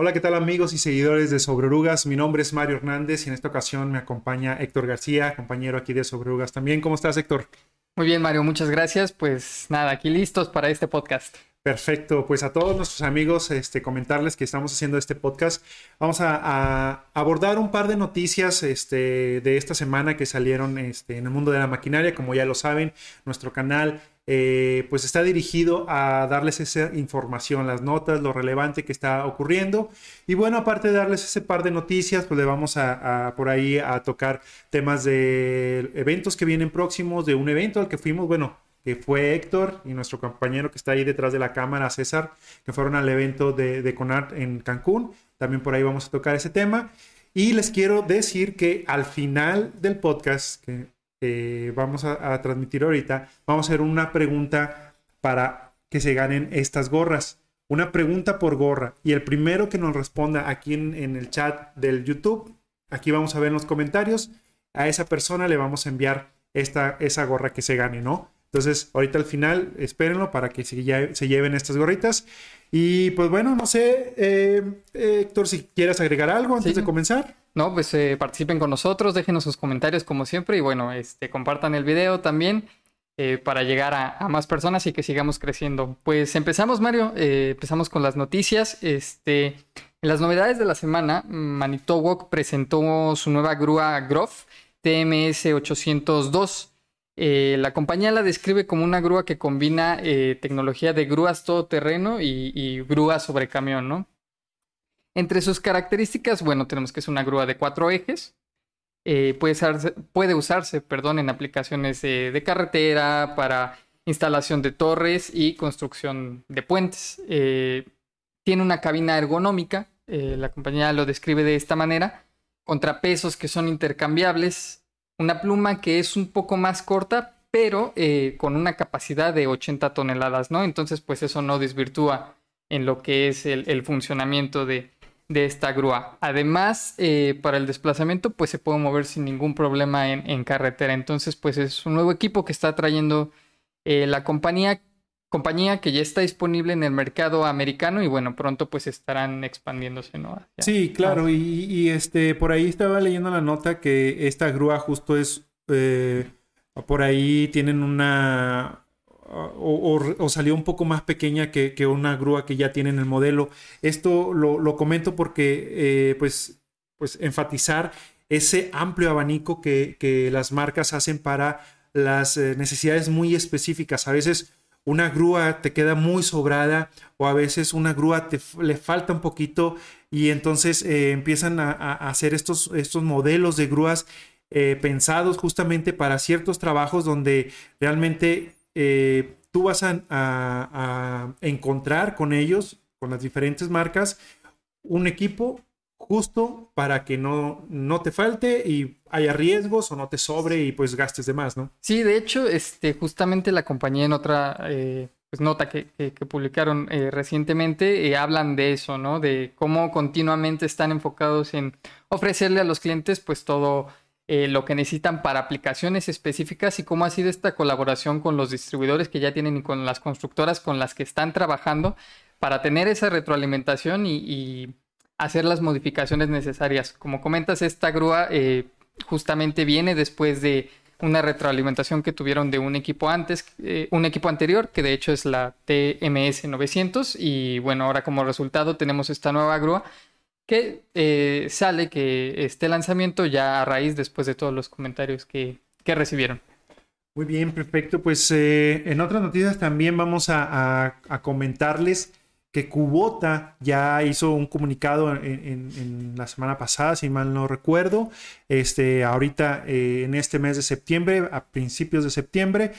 Hola, ¿qué tal amigos y seguidores de Sobrerugas? Mi nombre es Mario Hernández y en esta ocasión me acompaña Héctor García, compañero aquí de Sobrerugas también. ¿Cómo estás, Héctor? Muy bien, Mario, muchas gracias. Pues nada, aquí listos para este podcast. Perfecto, pues a todos nuestros amigos, este, comentarles que estamos haciendo este podcast. Vamos a, abordar un par de noticias este, de esta semana que salieron este, en el mundo de la maquinaria. Como ya lo saben, nuestro canal eh, pues está dirigido a darles esa información, las notas, lo relevante que está ocurriendo. Y bueno, aparte de darles ese par de noticias, pues le vamos a, por ahí a tocar temas de eventos que vienen próximos, de un evento al que fuimos, bueno, que fue Héctor y nuestro compañero que está ahí detrás de la cámara, César, que fueron al evento de, de Conart en Cancún. También por ahí vamos a tocar ese tema. Y les quiero decir que al final del podcast, que vamos a, transmitir ahorita, vamos a hacer una pregunta para que se ganen estas gorras. Una pregunta por gorra. Y el primero que nos responda aquí en, el chat del YouTube, aquí vamos a ver en los comentarios, a esa persona le vamos a enviar esta, esa gorra que se gane, ¿no? Entonces, ahorita al final, espérenlo para que se, se lleven estas gorritas. Y pues bueno, no sé, eh, Héctor, si quieres agregar algo antes de comenzar. No, pues eh, participen con nosotros, déjenos sus comentarios como siempre y bueno, este, compartan el video también eh, para llegar a, más personas y que sigamos creciendo. Pues empezamos, Mario, eh, empezamos con las noticias. Este, en las novedades de la semana, Manitowoc presentó su nueva grúa Groff TMS 802. la compañía la describe como una grúa que combina tecnología de grúas todoterreno y, y grúas sobre camión, ¿no? Entre sus características, bueno, tenemos que es una grúa de cuatro ejes. Eh, puede, usarse, perdón, en aplicaciones de carretera, para instalación de torres y construcción de puentes. Eh, tiene una cabina ergonómica, eh, la compañía lo describe de esta manera, contrapesos que son intercambiables, una pluma que es un poco más corta, pero con una capacidad de 80 toneladas, ¿no? Entonces, pues eso no desvirtúa en lo que es el funcionamiento de, de esta grúa. Además, eh, para el desplazamiento, pues se puede mover sin ningún problema en, carretera. Entonces, pues es un nuevo equipo que está trayendo eh, la compañía, compañía que ya está disponible en el mercado americano y bueno, pronto pues estarán expandiéndose, ¿no? sí, claro. Y, este, por ahí estaba leyendo la nota que esta grúa justo es, eh, por ahí tienen una o, salió un poco más pequeña que, una grúa que ya tiene en el modelo. Esto lo, comento porque, eh, pues, pues, enfatizar ese amplio abanico que, las marcas hacen para las eh, necesidades muy específicas. A veces una grúa te queda muy sobrada o a veces una grúa te, le falta un poquito y entonces eh, empiezan a, hacer estos, estos modelos de grúas pensados justamente para ciertos trabajos donde realmente eh, tú vas a, encontrar con ellos, con las diferentes marcas, un equipo justo para que no, no te falte y haya riesgos o no te sobre y pues gastes de más, ¿no? Sí, de hecho, este, justamente la compañía en otra eh, pues, nota que, publicaron eh, recientemente hablan de eso, ¿no? De cómo continuamente están enfocados en ofrecerle a los clientes pues todo eh, lo que necesitan para aplicaciones específicas y cómo ha sido esta colaboración con los distribuidores que ya tienen y con las constructoras con las que están trabajando para tener esa retroalimentación y, hacer las modificaciones necesarias. Como comentas, esta grúa eh, justamente viene después de una retroalimentación que tuvieron de un equipo antes, eh, un equipo anterior, que de hecho es la TMS 900, y bueno, ahora como resultado tenemos esta nueva grúa que eh, sale que este lanzamiento ya a raíz después de todos los comentarios que, recibieron. Muy bien, perfecto. Pues eh, en otras noticias también vamos a, comentarles que Kubota ya hizo un comunicado en, la semana pasada, si mal no recuerdo, este, ahorita eh, en este mes de septiembre, a principios de septiembre,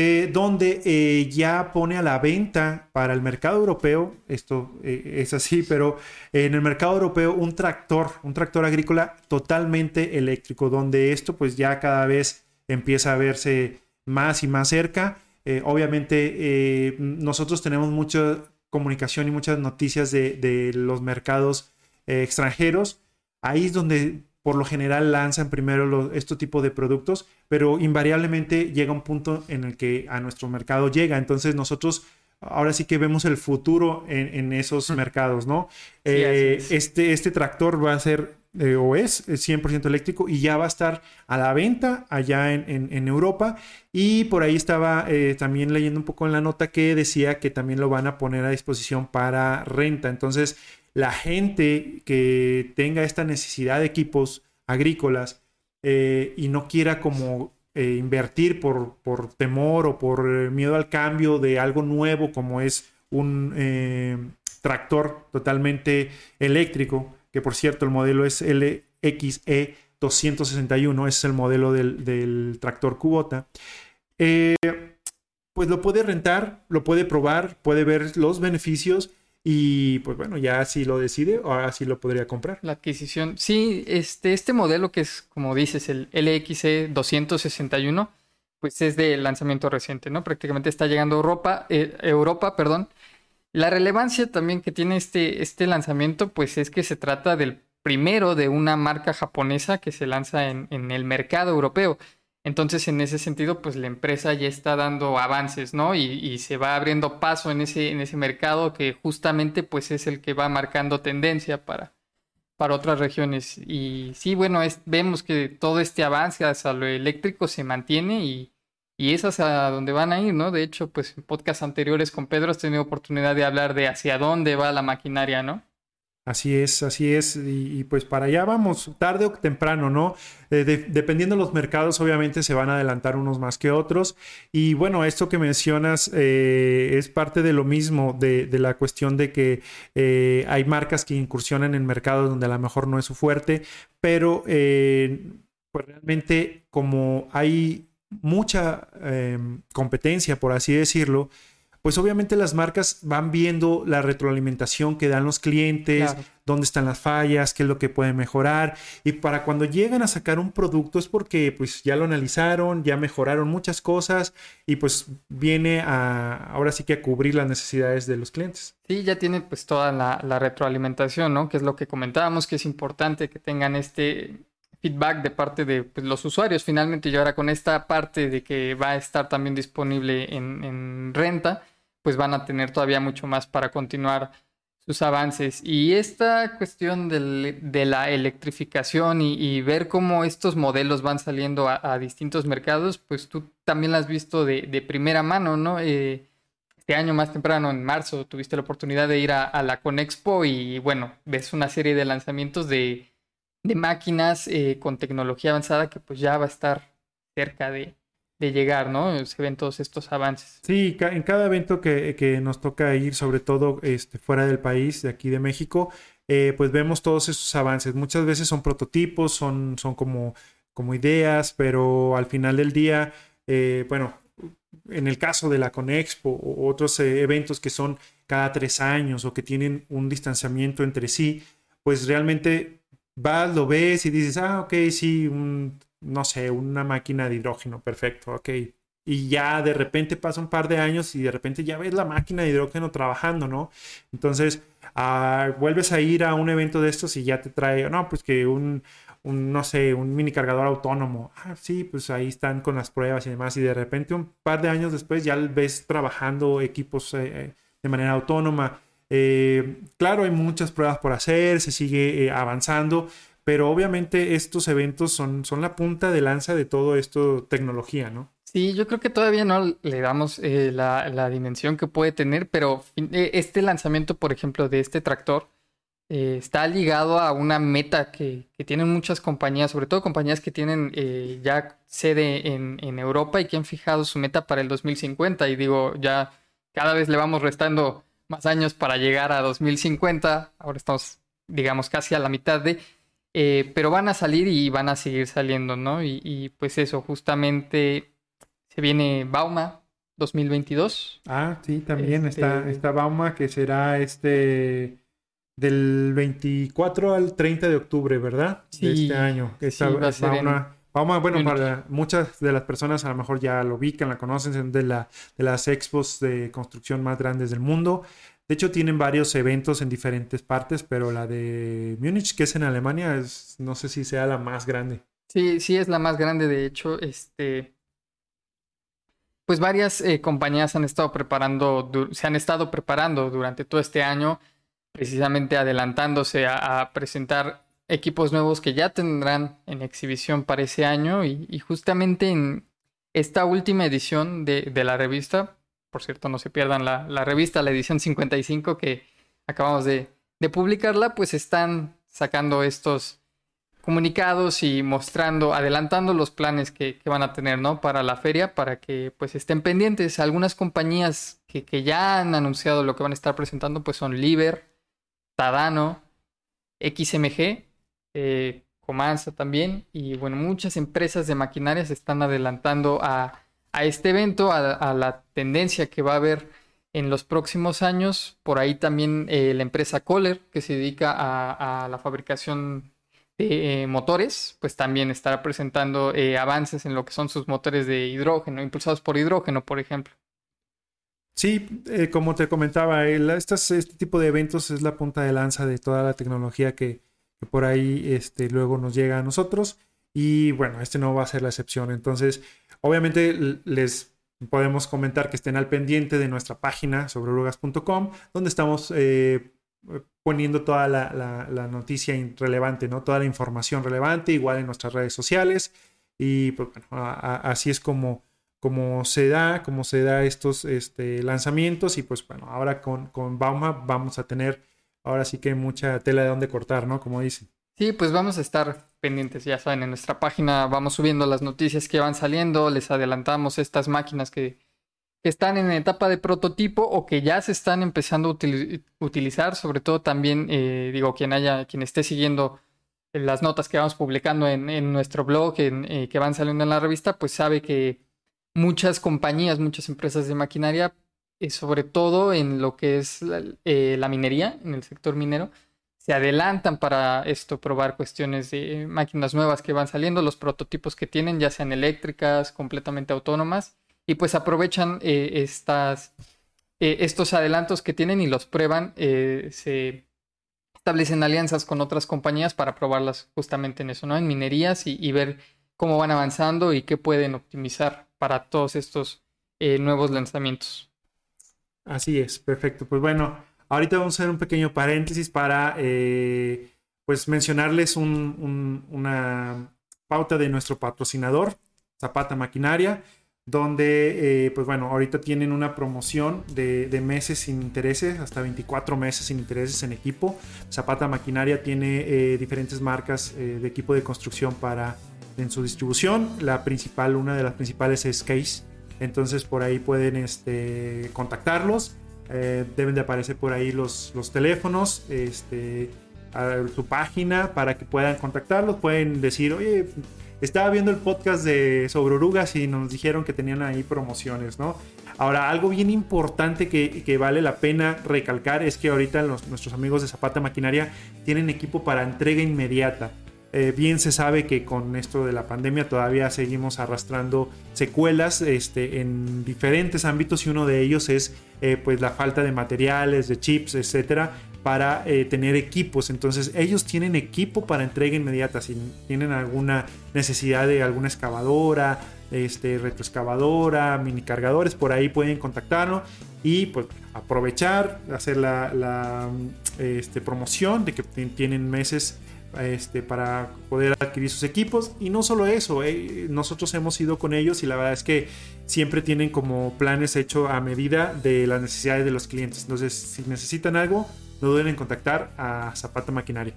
eh, donde eh, ya pone a la venta para el mercado europeo, esto eh, es así, pero en el mercado europeo un tractor, un tractor agrícola totalmente eléctrico, donde esto pues ya cada vez empieza a verse más y más cerca. obviamente nosotros tenemos mucha comunicación y muchas noticias de, de los mercados extranjeros. Ahí es donde por lo general lanzan primero este tipo de productos, pero invariablemente llega un punto en el que a nuestro mercado llega. Entonces nosotros ahora sí que vemos el futuro en, esos mercados, ¿no? Eh, este, este tractor va a ser eh, o es 100% eléctrico y ya va a estar a la venta allá en, Europa. Y por ahí estaba eh, también leyendo un poco en la nota que decía que también lo van a poner a disposición para renta. Entonces, la gente que tenga esta necesidad de equipos agrícolas y no quiera como eh, invertir por, por, temor o por eh, miedo al cambio de algo nuevo como es un eh, tractor totalmente eléctrico, que por cierto el modelo es LXE 261, es el modelo del, del tractor Kubota. pues lo puede rentar, lo puede probar, puede ver los beneficios y pues bueno, ya si lo decide, ahora sí lo podría comprar. La adquisición. Sí, este, este modelo que es, como dices, el LXE 261, pues es de lanzamiento reciente, ¿no? Prácticamente está llegando a Europa, eh, Europa, perdón. La relevancia también que tiene este, este lanzamiento, pues es que se trata del primero de una marca japonesa que se lanza en, en el mercado europeo. Entonces, en ese sentido, pues la empresa ya está dando avances, ¿no? Y, se va abriendo paso en ese, en ese mercado que justamente pues es el que va marcando tendencia para, para otras regiones. Y sí, bueno, vemos que todo este avance hacia lo eléctrico se mantiene y, y es hacia donde van a ir, ¿no? De hecho, pues en podcasts anteriores con Pedro has tenido oportunidad de hablar de hacia dónde va la maquinaria, ¿no? Así es, así es. Y, pues para allá vamos, tarde o temprano, ¿no? Eh, dependiendo de los mercados, obviamente se van a adelantar unos más que otros. Y bueno, esto que mencionas eh, es parte de lo mismo, de, la cuestión de que eh, hay marcas que incursionan en mercados donde a lo mejor no es su fuerte, pero pues realmente como hay mucha competencia, por así decirlo, pues obviamente las marcas van viendo la retroalimentación que dan los clientes, dónde están las fallas, qué es lo que pueden mejorar. Y para cuando llegan a sacar un producto es porque pues ya lo analizaron, ya mejoraron muchas cosas y pues viene a ahora sí que a cubrir las necesidades de los clientes. Sí, ya tiene pues toda la, retroalimentación, ¿no? Que es lo que comentábamos, que es importante que tengan este feedback de parte de pues, los usuarios finalmente y ahora con esta parte de que va a estar también disponible en, en renta pues van a tener todavía mucho más para continuar sus avances. Y esta cuestión de la electrificación y, ver cómo estos modelos van saliendo a, distintos mercados, pues tú también la has visto de, primera mano, ¿no? Eh, este año más temprano, en marzo, tuviste la oportunidad de ir a, la Conexpo y bueno, ves una serie de lanzamientos de, máquinas eh, con tecnología avanzada que pues ya va a estar cerca de, de llegar, ¿no? Se ven todos estos avances. Sí, en cada evento que, nos toca ir, sobre todo este, fuera del país, de aquí de México, eh, pues vemos todos esos avances. Muchas veces son prototipos, son, son como, como ideas, pero al final del día, eh, bueno, en el caso de la Conexpo o otros eh, eventos que son cada tres años o que tienen un distanciamiento entre sí, pues realmente vas, lo ves y dices, ah, ok, sí, un no sé, una máquina de hidrógeno, perfecto, ok. Y ya de repente pasa un par de años y de repente ya ves la máquina de hidrógeno trabajando, ¿no? Entonces, ah, vuelves a ir a un evento de estos y ya te trae, no, pues que un, no sé, un mini cargador autónomo. Ah, sí, pues ahí están con las pruebas y demás. Y de repente un par de años después ya ves trabajando equipos eh, eh, de manera autónoma. Eh, claro, hay muchas pruebas por hacer, se sigue avanzando, pero obviamente estos eventos son, son la punta de lanza de todo esto tecnología, ¿no? Sí, yo creo que todavía no le damos eh, la, dimensión que puede tener, pero eh, este lanzamiento, por ejemplo, de este tractor, eh, está ligado a una meta que, tienen muchas compañías, sobre todo compañías que tienen ya sede en, en, Europa y que han fijado su meta para el 2050. Y digo, ya cada vez le vamos restando más años para llegar a 2050. Ahora estamos, digamos, casi a la mitad de... Eh, pero van a salir y van a seguir saliendo, ¿no? Y, pues eso, justamente se viene Bauma 2022. Ah, sí, también está, este está Bauma que será este del 24 al 30 de octubre, ¿verdad? Sí, de este año. sí, va a ser Bauma, bueno, para muchas de las personas a lo mejor ya lo ubican, la conocen, de, la, de las expos de construcción más grandes del mundo. De hecho, tienen varios eventos en diferentes partes, pero la de Múnich, que es en Alemania, es, no sé si sea la más grande. Sí, sí es la más grande, de hecho, este... pues varias eh, compañías han estado preparando, se han estado preparando durante todo este año, precisamente adelantándose a, presentar equipos nuevos que ya tendrán en exhibición para ese año y, justamente en esta última edición de, la revista, por cierto no se pierdan la, revista, la edición 55 que acabamos de, de publicarla, pues están sacando estos comunicados y mostrando, adelantando los planes que, van a tener, ¿no? Para la feria, para que pues estén pendientes. Algunas compañías que, ya han anunciado lo que van a estar presentando, pues son Liber, Tadano, XMG, eh, Comanza también, y bueno, muchas empresas de maquinaria se están adelantando a, este evento, a, la tendencia que va a haber en los próximos años. Por ahí también eh, la empresa Kohler, que se dedica a la fabricación eh, motores, pues también estará presentando eh, avances en lo que son sus motores de hidrógeno, impulsados por hidrógeno, por ejemplo. Sí, como te comentaba, este tipo de eventos es la punta de lanza de toda la tecnología que, por ahí este, luego nos llega a nosotros. Y bueno, este no va a ser la excepción. Entonces, obviamente les podemos comentar que estén al pendiente de nuestra página sobre urugas.com, donde estamos poniendo toda la, noticia relevante, ¿no? Toda la información relevante, igual en nuestras redes sociales. Y pues bueno, así es como, como se da, como se da estos este, lanzamientos. Y pues bueno, ahora con, con Bauma vamos a tener ahora sí que mucha tela de donde cortar, ¿no? Como dicen. Sí, pues vamos a estar pendientes, ya saben, en nuestra página vamos subiendo las noticias que van saliendo, les adelantamos estas máquinas que, están en etapa de prototipo o que ya se están empezando a utilizar, sobre todo también, eh, digo, quien haya, quien esté siguiendo las notas que vamos publicando en, nuestro blog, eh, que van saliendo en la revista, pues sabe que muchas compañías, muchas empresas de maquinaria, eh, sobre todo en lo que es la, minería, en el sector minero, se adelantan para esto, probar cuestiones de máquinas nuevas que van saliendo, los prototipos que tienen, ya sean eléctricas, completamente autónomas y pues aprovechan eh, estas, eh, estos adelantos que tienen y los prueban. Eh, se establecen alianzas con otras compañías para probarlas justamente en eso, ¿no? En minerías y, ver cómo van avanzando y qué pueden optimizar para todos estos nuevos lanzamientos. Así es, perfecto. Pues bueno, ahorita vamos a hacer un pequeño paréntesis para pues mencionarles una pauta de nuestro patrocinador, Zapata Maquinaria donde, eh, pues bueno, ahorita tienen una promoción de, meses sin intereses, hasta 24 meses sin intereses en equipo. Zapata Maquinaria tiene eh, diferentes marcas eh, de equipo de construcción para en su distribución. La principal, una de las principales es Case. Entonces por ahí pueden este, contactarlos. deben de aparecer por ahí los, los teléfonos, este, su página para que puedan contactarlos. Pueden decir, oye, estaba viendo el podcast de sobre orugas y nos dijeron que tenían ahí promociones, ¿no? Ahora, algo bien importante que, vale la pena recalcar es que ahorita nuestros amigos de Zapata Maquinaria tienen equipo para entrega inmediata. Eh, bien se sabe que con esto de la pandemia todavía seguimos arrastrando secuelas este, en diferentes ámbitos y uno de ellos es eh, pues la falta de materiales, de chips, etcétera para eh, tener equipos. Entonces ellos tienen equipo para entrega inmediata. Si tienen alguna necesidad de alguna excavadora, este, retroexcavadora, mini cargadores, por ahí pueden contactarnos y pues aprovechar, hacer la, este, promoción de que tienen meses este, para poder adquirir sus equipos. Y no solo eso, eh, nosotros hemos ido con ellos y la verdad es que siempre tienen como planes hechos a medida de las necesidades de los clientes. Entonces, si necesitan algo, no duden en contactar a Zapata Maquinaria.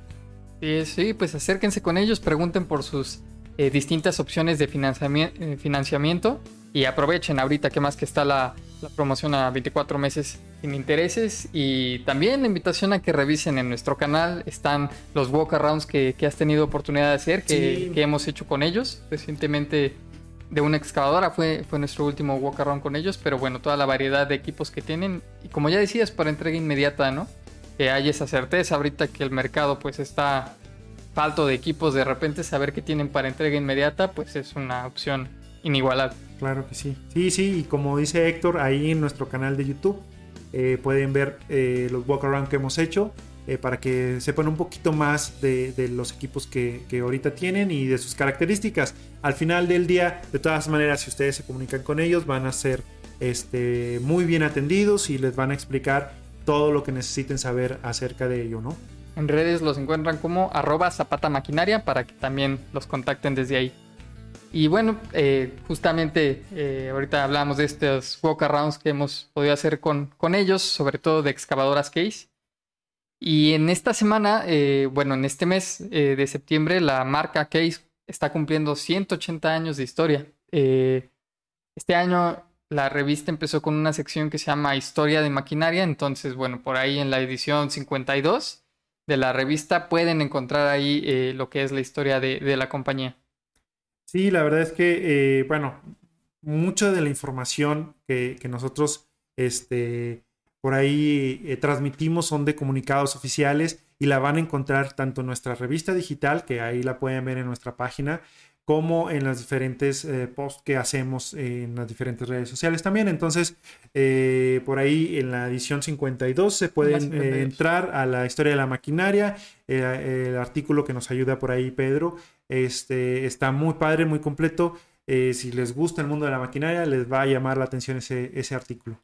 Sí, sí, pues acérquense con ellos, pregunten por sus eh, distintas opciones de eh, financiamiento y aprovechen ahorita que más que está la, promoción a 24 meses sin intereses. Y también la invitación a que revisen en nuestro canal. Están los walkarounds que, que has tenido oportunidad de hacer, que, que, hemos hecho con ellos recientemente de una excavadora. Fue, fue nuestro último walkaround con ellos, pero bueno, toda la variedad de equipos que tienen. Y como ya decías, para entrega inmediata, ¿no? que hay esa certeza ahorita que el mercado pues está falto de equipos de repente saber que tienen para entrega inmediata pues es una opción inigualable claro que sí sí sí y como dice Héctor ahí en nuestro canal de YouTube eh, pueden ver eh, los walk around que hemos hecho eh, para que sepan un poquito más de, los equipos que, ahorita tienen y de sus características. Al final del día, de todas maneras, si ustedes se comunican con ellos, van a ser este, muy bien atendidos y les van a explicar todo lo que necesiten saber acerca de ello, ¿no? En redes los encuentran como arroba zapata maquinaria para que también los contacten desde ahí. Y bueno, eh, justamente eh, ahorita hablamos de estos walk-arounds que hemos podido hacer con, con ellos, sobre todo de excavadoras Case. Y en esta semana, eh, bueno, en este mes de septiembre, la marca Case está cumpliendo 180 años de historia. este año la revista empezó con una sección que se llama Historia de Maquinaria, entonces, bueno, por ahí en la edición 52 de la revista pueden encontrar ahí lo que es la historia de, de la compañía. Sí, la verdad es que, eh, bueno, mucha de la información que, nosotros este, por ahí eh, transmitimos son de comunicados oficiales y la van a encontrar tanto en nuestra revista digital, que ahí la pueden ver en nuestra página, como en las diferentes eh, posts que hacemos en las diferentes redes sociales también. Entonces, por ahí en la edición 52 se pueden entrar a la historia de la maquinaria, el artículo que nos ayuda por ahí Pedro este, está muy padre, muy completo. Eh, si les gusta el mundo de la maquinaria, les va a llamar la atención ese, ese artículo.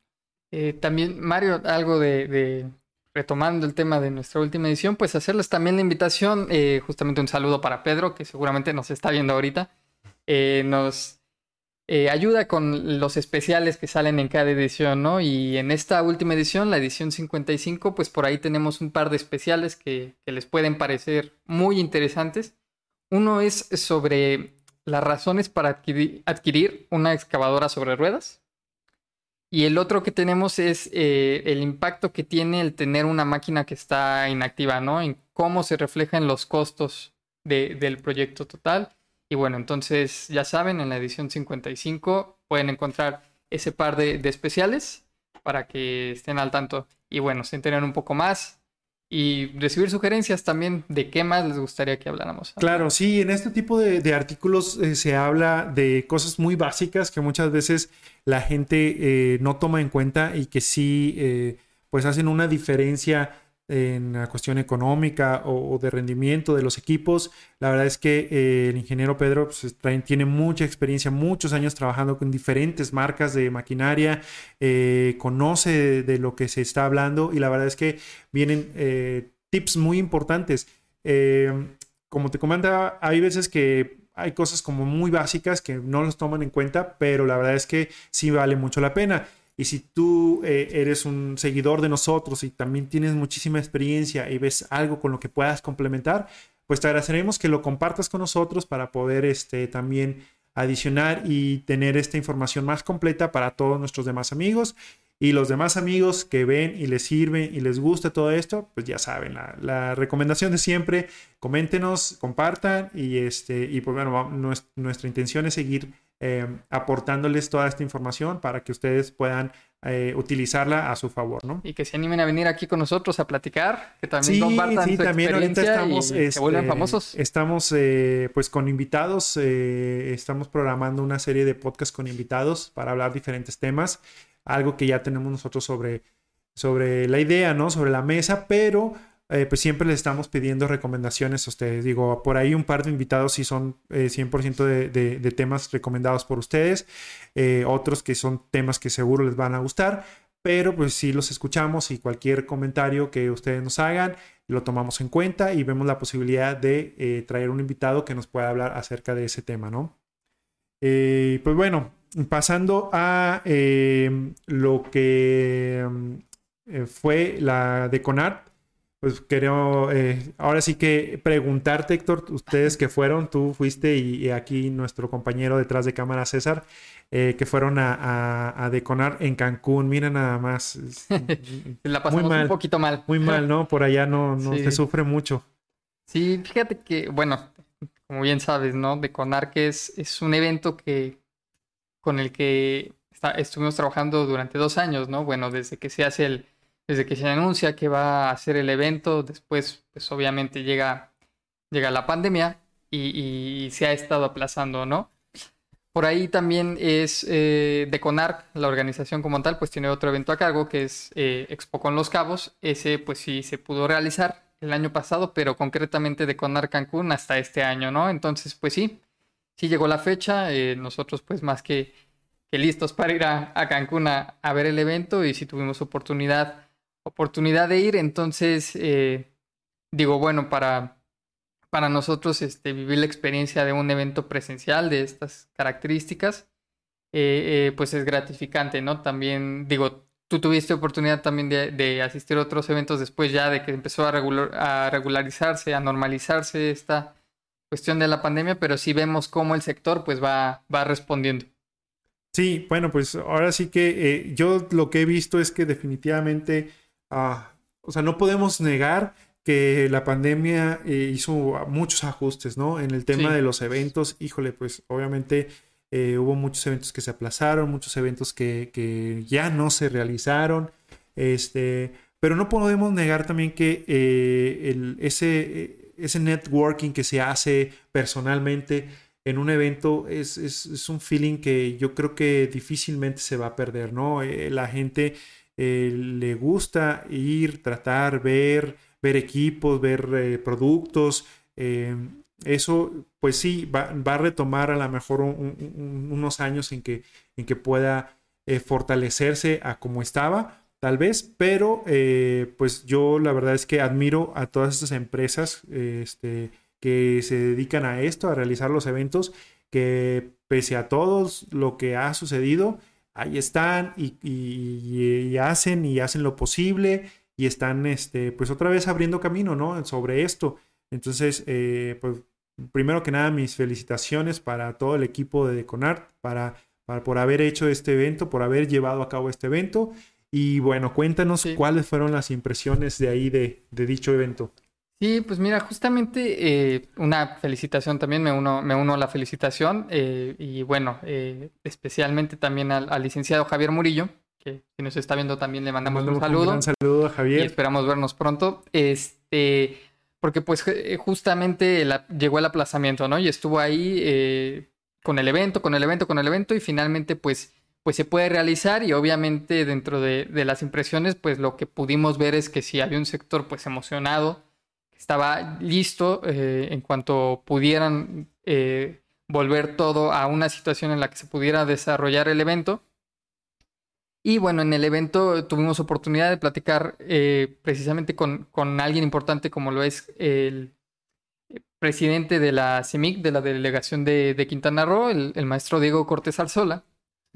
Eh, también, Mario, algo de, retomando el tema de nuestra última edición, pues hacerles también la invitación, eh, justamente un saludo para Pedro, que seguramente nos está viendo ahorita. nos ayuda con los especiales que salen en cada edición, ¿no? Y en esta última edición, la edición 55, pues por ahí tenemos un par de especiales que les pueden parecer muy interesantes. Uno es sobre las razones para adquirir, una excavadora sobre ruedas. Y el otro que tenemos es eh, el impacto que tiene el tener una máquina que está inactiva, ¿no? En cómo se refleja en los costos del proyecto total. Y bueno, entonces ya saben, en la edición 55 pueden encontrar ese par de, de especiales para que estén al tanto y bueno, se enteren un poco más y recibir sugerencias también de qué más les gustaría que habláramos. Claro, sí, en este tipo de, artículos eh, se habla de cosas muy básicas que muchas veces la gente eh, no toma en cuenta y que sí, eh, pues hacen una diferencia en la cuestión económica o, de rendimiento de los equipos. La verdad es que eh, el ingeniero Pedro pues, tiene mucha experiencia, muchos años trabajando con diferentes marcas de maquinaria, eh, conoce de, lo que se está hablando y la verdad es que vienen eh, tips muy importantes. como te comentaba, hay veces que hay cosas como muy básicas que no los toman en cuenta, pero la verdad es que sí vale mucho la pena. Y si tú eh, eres un seguidor de nosotros y también tienes muchísima experiencia y ves algo con lo que puedas complementar, pues te agradeceremos que lo compartas con nosotros para poder este, también adicionar y tener esta información más completa para todos nuestros demás amigos. Y los demás amigos que ven y les sirve y les gusta todo esto, pues ya saben, la, recomendación de siempre, coméntenos, compartan y, este, y pues bueno, nuestra intención es seguir Em, aportándoles toda esta información para que ustedes puedan eh, utilizarla a su favor, ¿no? Y que se animen a venir aquí con nosotros a platicar, que también compartan sí, también ahorita estamos, y se vuelvan este, famosos. Estamos eh, pues con invitados, eh, estamos programando una serie de podcasts con invitados para hablar diferentes temas, algo que ya tenemos nosotros sobre, sobre la idea, ¿no? Sobre la mesa, pero eh, pues siempre les estamos pidiendo recomendaciones a ustedes. Digo, por ahí un par de invitados sí son 100% eh, de, temas recomendados por ustedes, eh, otros que son temas que seguro les van a gustar, pero pues sí los escuchamos y cualquier comentario que ustedes nos hagan lo tomamos en cuenta y vemos la posibilidad de traer un invitado que nos pueda hablar acerca de ese tema, ¿no? pues bueno, pasando a lo que fue la de Conart, pues quiero eh, ahora sí que preguntarte, Héctor, ustedes que fueron, tú fuiste y, aquí nuestro compañero detrás de cámara, César, eh, que fueron a, deconar en Cancún, mira nada más. La pasamos muy mal, un poquito mal. Muy mal, ¿no? Por allá no, no se sufre mucho. Sí, fíjate que, bueno, como bien sabes, ¿no? Deconar que es, es un evento que con el que estuvimos trabajando durante dos años, ¿no? Bueno, desde que se hace el desde que se anuncia que va a hacer el evento, después pues obviamente llega, llega la pandemia y, se ha estado aplazando, ¿no? por ahí también es eh, de Conarc, la organización como tal, pues tiene otro evento a cargo que es eh, Expo con los Cabos. Ese pues sí se pudo realizar el año pasado, pero concretamente de Conarc Cancún hasta este año, ¿no? Entonces pues sí, sí llegó la fecha. Eh, nosotros pues más que, que, listos para ir a, Cancún a, a, ver el evento y si tuvimos oportunidad, oportunidad de ir, entonces digo, bueno, para para nosotros este, vivir la experiencia de un evento presencial de estas características, eh, eh, pues es gratificante, ¿no? También, digo, tú tuviste oportunidad también de, asistir a otros eventos después ya de que empezó a, a regularizarse, a normalizarse esta cuestión de la pandemia, pero sí vemos cómo el sector pues va, va respondiendo. Sí, bueno, pues ahora sí que eh, yo lo que he visto es que definitivamente, ah, o sea, no podemos negar que la pandemia eh, hizo muchos ajustes, ¿no? En el tema de los eventos, híjole, pues obviamente eh, hubo muchos eventos que se aplazaron, muchos eventos que, ya no se realizaron, este, pero no podemos negar también que eh, el, ese, ese networking que se hace personalmente en un evento es, es, un feeling que yo creo que difícilmente se va a perder, ¿no? la gente le gusta ir, tratar, ver, ver equipos, ver eh, productos. Eh, eso, pues sí, va, a retomar a lo mejor unos años en que, en que pueda eh, fortalecerse a como estaba, tal vez, pero pues yo la verdad es que admiro a todas estas empresas este, que se dedican a esto, a realizar los eventos, que pese a todo lo que ha sucedido, ahí están y hacen y hacen lo posible y están, este, pues otra vez abriendo camino, ¿no? Sobre esto. Entonces, eh, pues primero que nada, mis felicitaciones para todo el equipo de Deconart, para, para, por haber hecho este evento, por haber llevado a cabo este evento. Y bueno, cuéntanos cuáles fueron las impresiones de ahí de, dicho evento. Sí, pues mira, justamente eh, una felicitación también, me uno, me uno a la felicitación eh, y bueno, especialmente también al, licenciado Javier Murillo, si nos está viendo también le mandamos un saludo. Un saludo a Javier. Y esperamos vernos pronto. Este, porque pues justamente llegó el aplazamiento, ¿no? Y estuvo ahí eh, con el evento, con el evento, con el evento y finalmente pues, pues se puede realizar y obviamente dentro de, las impresiones pues lo que pudimos ver es que si había un sector pues emocionado, estaba listo eh, en cuanto pudieran eh, volver todo a una situación en la que se pudiera desarrollar el evento. Y bueno, en el evento tuvimos oportunidad de platicar eh, precisamente con, alguien importante como lo es el presidente de la CEMIC, de la delegación de, Quintana Roo, el, maestro Diego Cortés Alzola,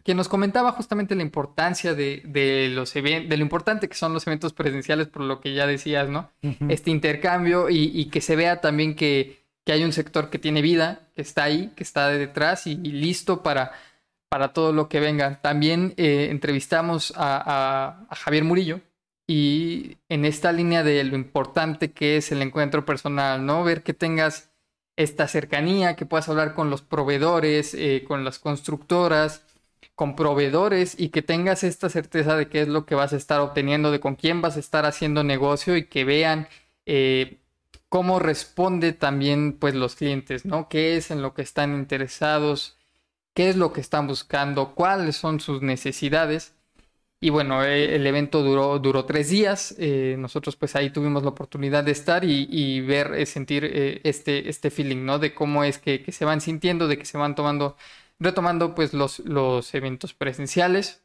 que nos comentaba justamente la importancia de, los eventos, de lo importante que son los eventos presenciales, por lo que ya decías, ¿no? Este intercambio y, que se vea también que, que hay un sector que tiene vida, que está ahí, que está detrás y listo para para todo lo que venga. También eh, entrevistamos a, Javier Murillo y en esta línea de lo importante que es el encuentro personal, ¿no? Ver que tengas esta cercanía, que puedas hablar con los proveedores, eh, con las constructoras, con proveedores y que tengas esta certeza de qué es lo que vas a estar obteniendo, de con quién vas a estar haciendo negocio y que vean eh, cómo responde también pues los clientes, ¿no? ¿Qué es en lo que están interesados? qué es lo que están buscando, cuáles son sus necesidades. Y bueno, eh, el evento duró, duró tres días. Eh, nosotros pues ahí tuvimos la oportunidad de estar y, ver, eh, sentir este, este feeling, ¿no? De cómo es que, se van sintiendo, de que se van tomando, retomando pues los, los eventos presenciales.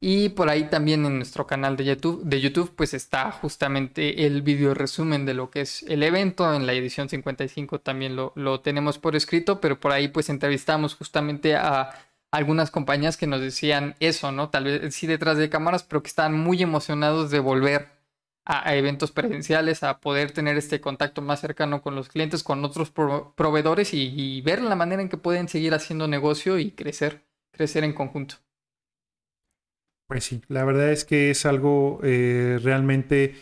Y por ahí también en nuestro canal de YouTube, de YouTube pues está justamente el video resumen de lo que es el evento. En la edición 55 también lo, lo tenemos por escrito, pero por ahí pues entrevistamos justamente a algunas compañías que nos decían eso, ¿no? Tal vez sí detrás de cámaras, pero que están muy emocionados de volver a, eventos presenciales, a poder tener este contacto más cercano con los clientes, con otros proveedores y, ver la manera en que pueden seguir haciendo negocio y crecer, crecer en conjunto. Pues sí, la verdad es que es algo eh, realmente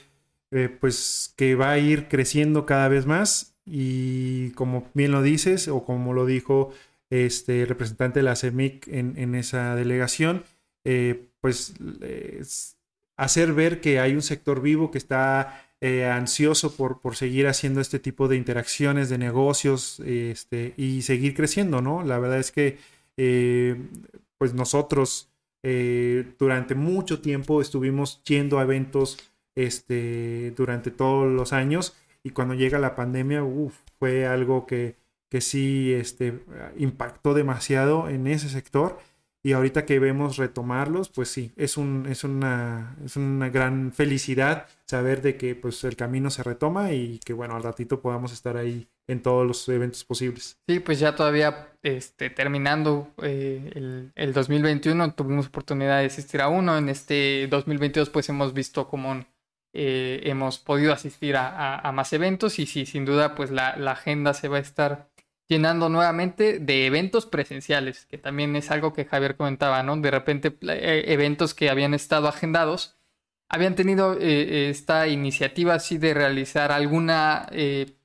eh, pues que va a ir creciendo cada vez más y como bien lo dices o como lo dijo este representante de la CEMIC en, esa delegación, eh, pues hacer ver que hay un sector vivo que está eh, ansioso por, por, seguir haciendo este tipo de interacciones, de negocios este, y seguir creciendo, ¿no? La verdad es que eh, pues nosotros eh, durante mucho tiempo estuvimos yendo a eventos este, durante todos los años y cuando llega la pandemia, fue algo que, que sí este, impactó demasiado en ese sector y ahorita que vemos retomarlos, pues sí, es, un, es, una, es una gran felicidad saber de que pues el camino se retoma y que bueno, al ratito podamos estar ahí en todos los eventos posibles. Sí, pues ya todavía este, terminando eh, el, el, 2021 tuvimos oportunidad de asistir a uno, en este 2022 pues hemos visto cómo eh, hemos podido asistir a, a, más eventos y sí, sin duda pues la, la agenda se va a estar llenando nuevamente de eventos presenciales, que también es algo que Javier comentaba, ¿no? De repente eh, eventos que habían estado agendados, habían tenido eh, esta iniciativa así de realizar alguna eh,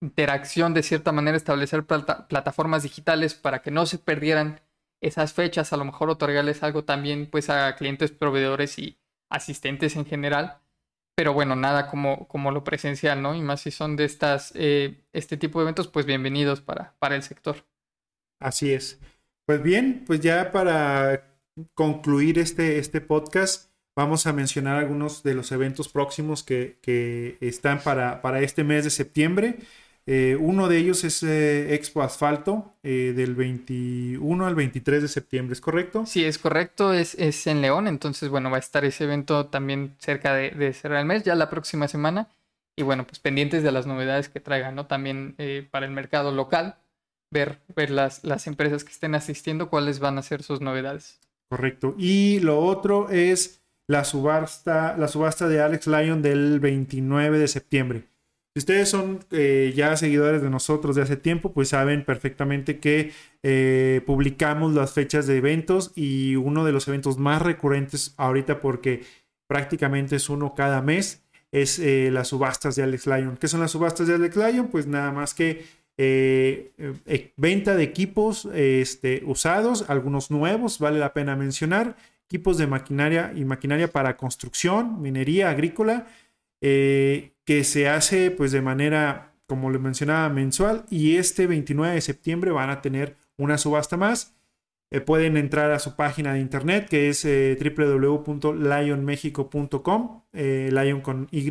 interacción, de cierta manera, establecer plataformas digitales para que no se perdieran esas fechas, a lo mejor otorgarles algo también pues a clientes, proveedores y asistentes en general pero bueno, nada como, como lo presencial, ¿no? Y más si son de estas, eh, este tipo de eventos, pues bienvenidos para, para el sector. Así es. Pues bien, pues ya para concluir este, este podcast, vamos a mencionar algunos de los eventos próximos que, que están para, para este mes de septiembre. Eh, uno de ellos es eh, Expo Asfalto eh, del 21 al 23 de septiembre, ¿es correcto? Sí, es correcto, es, es en León, entonces bueno, va a estar ese evento también cerca de, de cerrar el mes, ya la próxima semana. Y bueno, pues pendientes de las novedades que traigan, ¿no? También para el mercado local, ver, ver las, las empresas que estén asistiendo, cuáles van a ser sus novedades. Correcto. Y lo otro es la subasta, la subasta de Alex Lyon del 29 de septiembre. Si ustedes son eh, ya seguidores de nosotros de hace tiempo, pues saben perfectamente que eh, publicamos las fechas de eventos y uno de los eventos más recurrentes ahorita porque prácticamente es uno cada mes es eh, las subastas de Alex Lyon. ¿Qué son las subastas de Alex Lyon? Pues nada más que venta de equipos este, usados, algunos nuevos, vale la pena mencionar, equipos de maquinaria y maquinaria para construcción, minería, agrícola que se hace pues de manera, como le mencionaba, mensual y este 29 de septiembre van a tener una subasta más. Eh, pueden entrar a su página de internet que es eh, www.lionmexico.com, Lion con Y,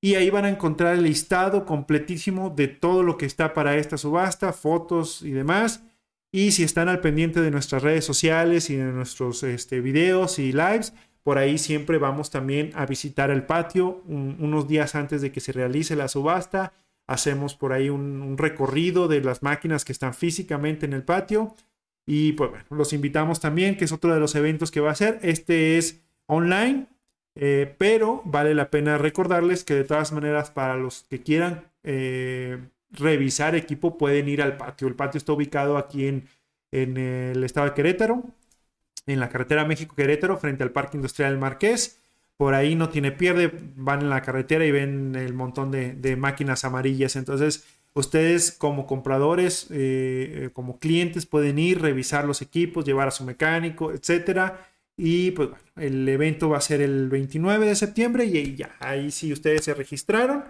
y ahí van a encontrar el listado completísimo de todo lo que está para esta subasta, fotos y demás. Y si están al pendiente de nuestras redes sociales y de nuestros este, videos y lives, por ahí siempre vamos también a visitar el patio unos días antes de que se realice la subasta. Hacemos por ahí un, recorrido de las máquinas que están físicamente en el patio. Y pues los invitamos también, que es otro de los eventos que va a ser. Este es online, eh, pero vale la pena recordarles que de todas maneras para los que quieran eh, revisar equipo pueden ir al patio. El patio está ubicado aquí en, en el estado de Querétaro en la carretera México-Querétaro frente al Parque Industrial Marqués. Por ahí no tiene pierde, van en la carretera y ven el montón de, máquinas amarillas. Entonces, ustedes como compradores, eh, eh, como clientes, pueden ir, revisar los equipos, llevar a su mecánico, etcétera. Y pues bueno, el evento va a ser el 29 de septiembre y ya, ahí si ustedes se registraron,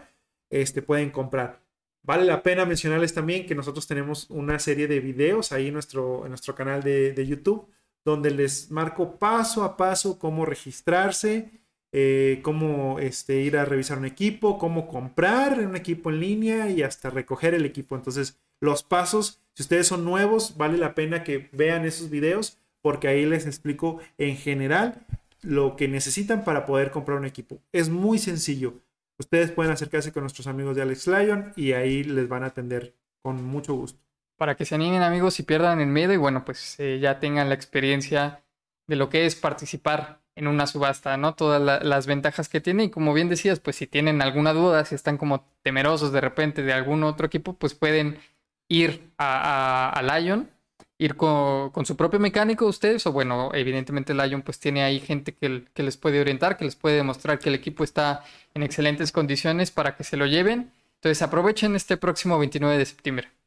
este, pueden comprar. Vale la pena mencionarles también que nosotros tenemos una serie de videos ahí en nuestro, en nuestro canal de, de YouTube donde les marco paso a paso cómo registrarse, eh, cómo este, ir a revisar un equipo, cómo comprar un equipo en línea y hasta recoger el equipo. Entonces, los pasos, si ustedes son nuevos, vale la pena que vean esos videos porque ahí les explico en general lo que necesitan para poder comprar un equipo. Es muy sencillo. Ustedes pueden acercarse con nuestros amigos de Alex Lyon y ahí les van a atender con mucho gusto para que se animen amigos y pierdan el miedo y bueno, pues eh, ya tengan la experiencia de lo que es participar en una subasta, ¿no? Todas las ventajas que tiene y como bien decías, pues si tienen alguna duda, si están como temerosos de repente de algún otro equipo, pues pueden ir a, a, Lion, ir con, su propio mecánico ustedes o bueno, evidentemente Lion pues tiene ahí gente que, que les puede orientar, que les puede demostrar que el equipo está en excelentes condiciones para que se lo lleven. Entonces aprovechen este próximo 29 de septiembre.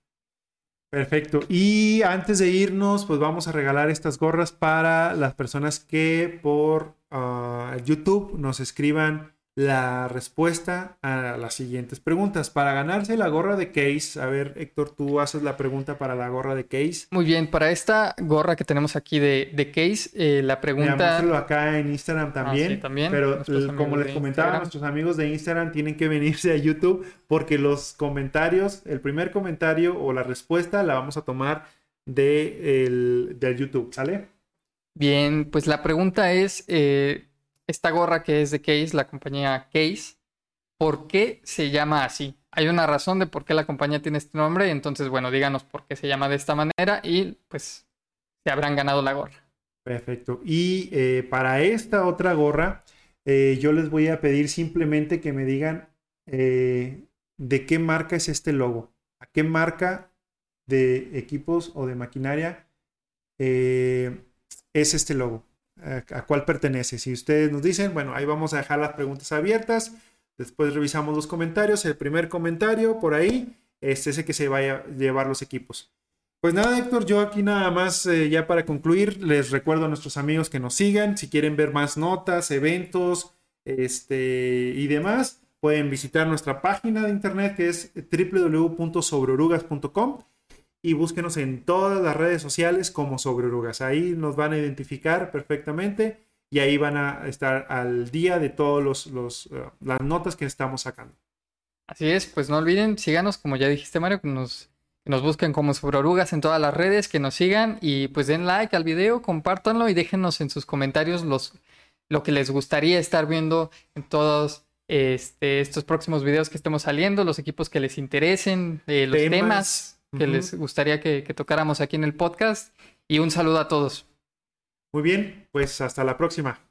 Perfecto. Y antes de irnos, pues vamos a regalar estas gorras para las personas que por ah, YouTube nos escriban la respuesta a las siguientes preguntas. Para ganarse la gorra de Case, a ver, Héctor, tú haces la pregunta para la gorra de Case. Muy bien, para esta gorra que tenemos aquí de, de Case, eh, la pregunta... Acá en Instagram Ah, también. sí, también. Pero como les de comentaba, Instagram. nuestros amigos de Instagram tienen que venirse a YouTube porque los comentarios, el primer comentario o la respuesta la vamos a tomar de el, del YouTube, ¿sale? Bien, pues la pregunta es, eh, esta gorra que es de Case, la compañía Case, ¿por qué se llama así? Hay una razón de por qué la compañía tiene este nombre, entonces, bueno, díganos por qué se llama de esta manera y pues se habrán ganado la gorra. Perfecto. Y eh, para esta otra gorra, eh, yo les voy a pedir simplemente que me digan eh, de qué marca es este logo. ¿A qué marca de equipos o de maquinaria es este logo? ¿A, cuál pertenece? Si ustedes nos dicen, bueno, ahí vamos a dejar las preguntas abiertas. Después revisamos los comentarios. El primer comentario por ahí es ese que se vaya a llevar los equipos. Pues nada, Héctor, yo aquí nada más eh, ya para concluir, les recuerdo a nuestros amigos que nos sigan, si quieren ver más notas, eventos, este y demás, pueden visitar nuestra página de internet que es www.sobreorugas.com y búsquenos en todas las redes sociales como Sobre Orugas. Ahí nos van a identificar perfectamente y ahí van a estar al día de todas los, los, eh, las notas que estamos sacando. Así es, pues no olviden, síganos, como ya dijiste Mario, que nos, que nos busquen como sobre orugas en todas las redes, que nos sigan y pues den like al video, compártanlo y déjenos en sus comentarios los, lo que les gustaría estar viendo en todos este, estos próximos videos que estemos saliendo, los equipos que les interesen, eh, los Temas. temas, que les gustaría que, que tocáramos aquí en el podcast y un saludo a todos. Muy bien, pues hasta la próxima.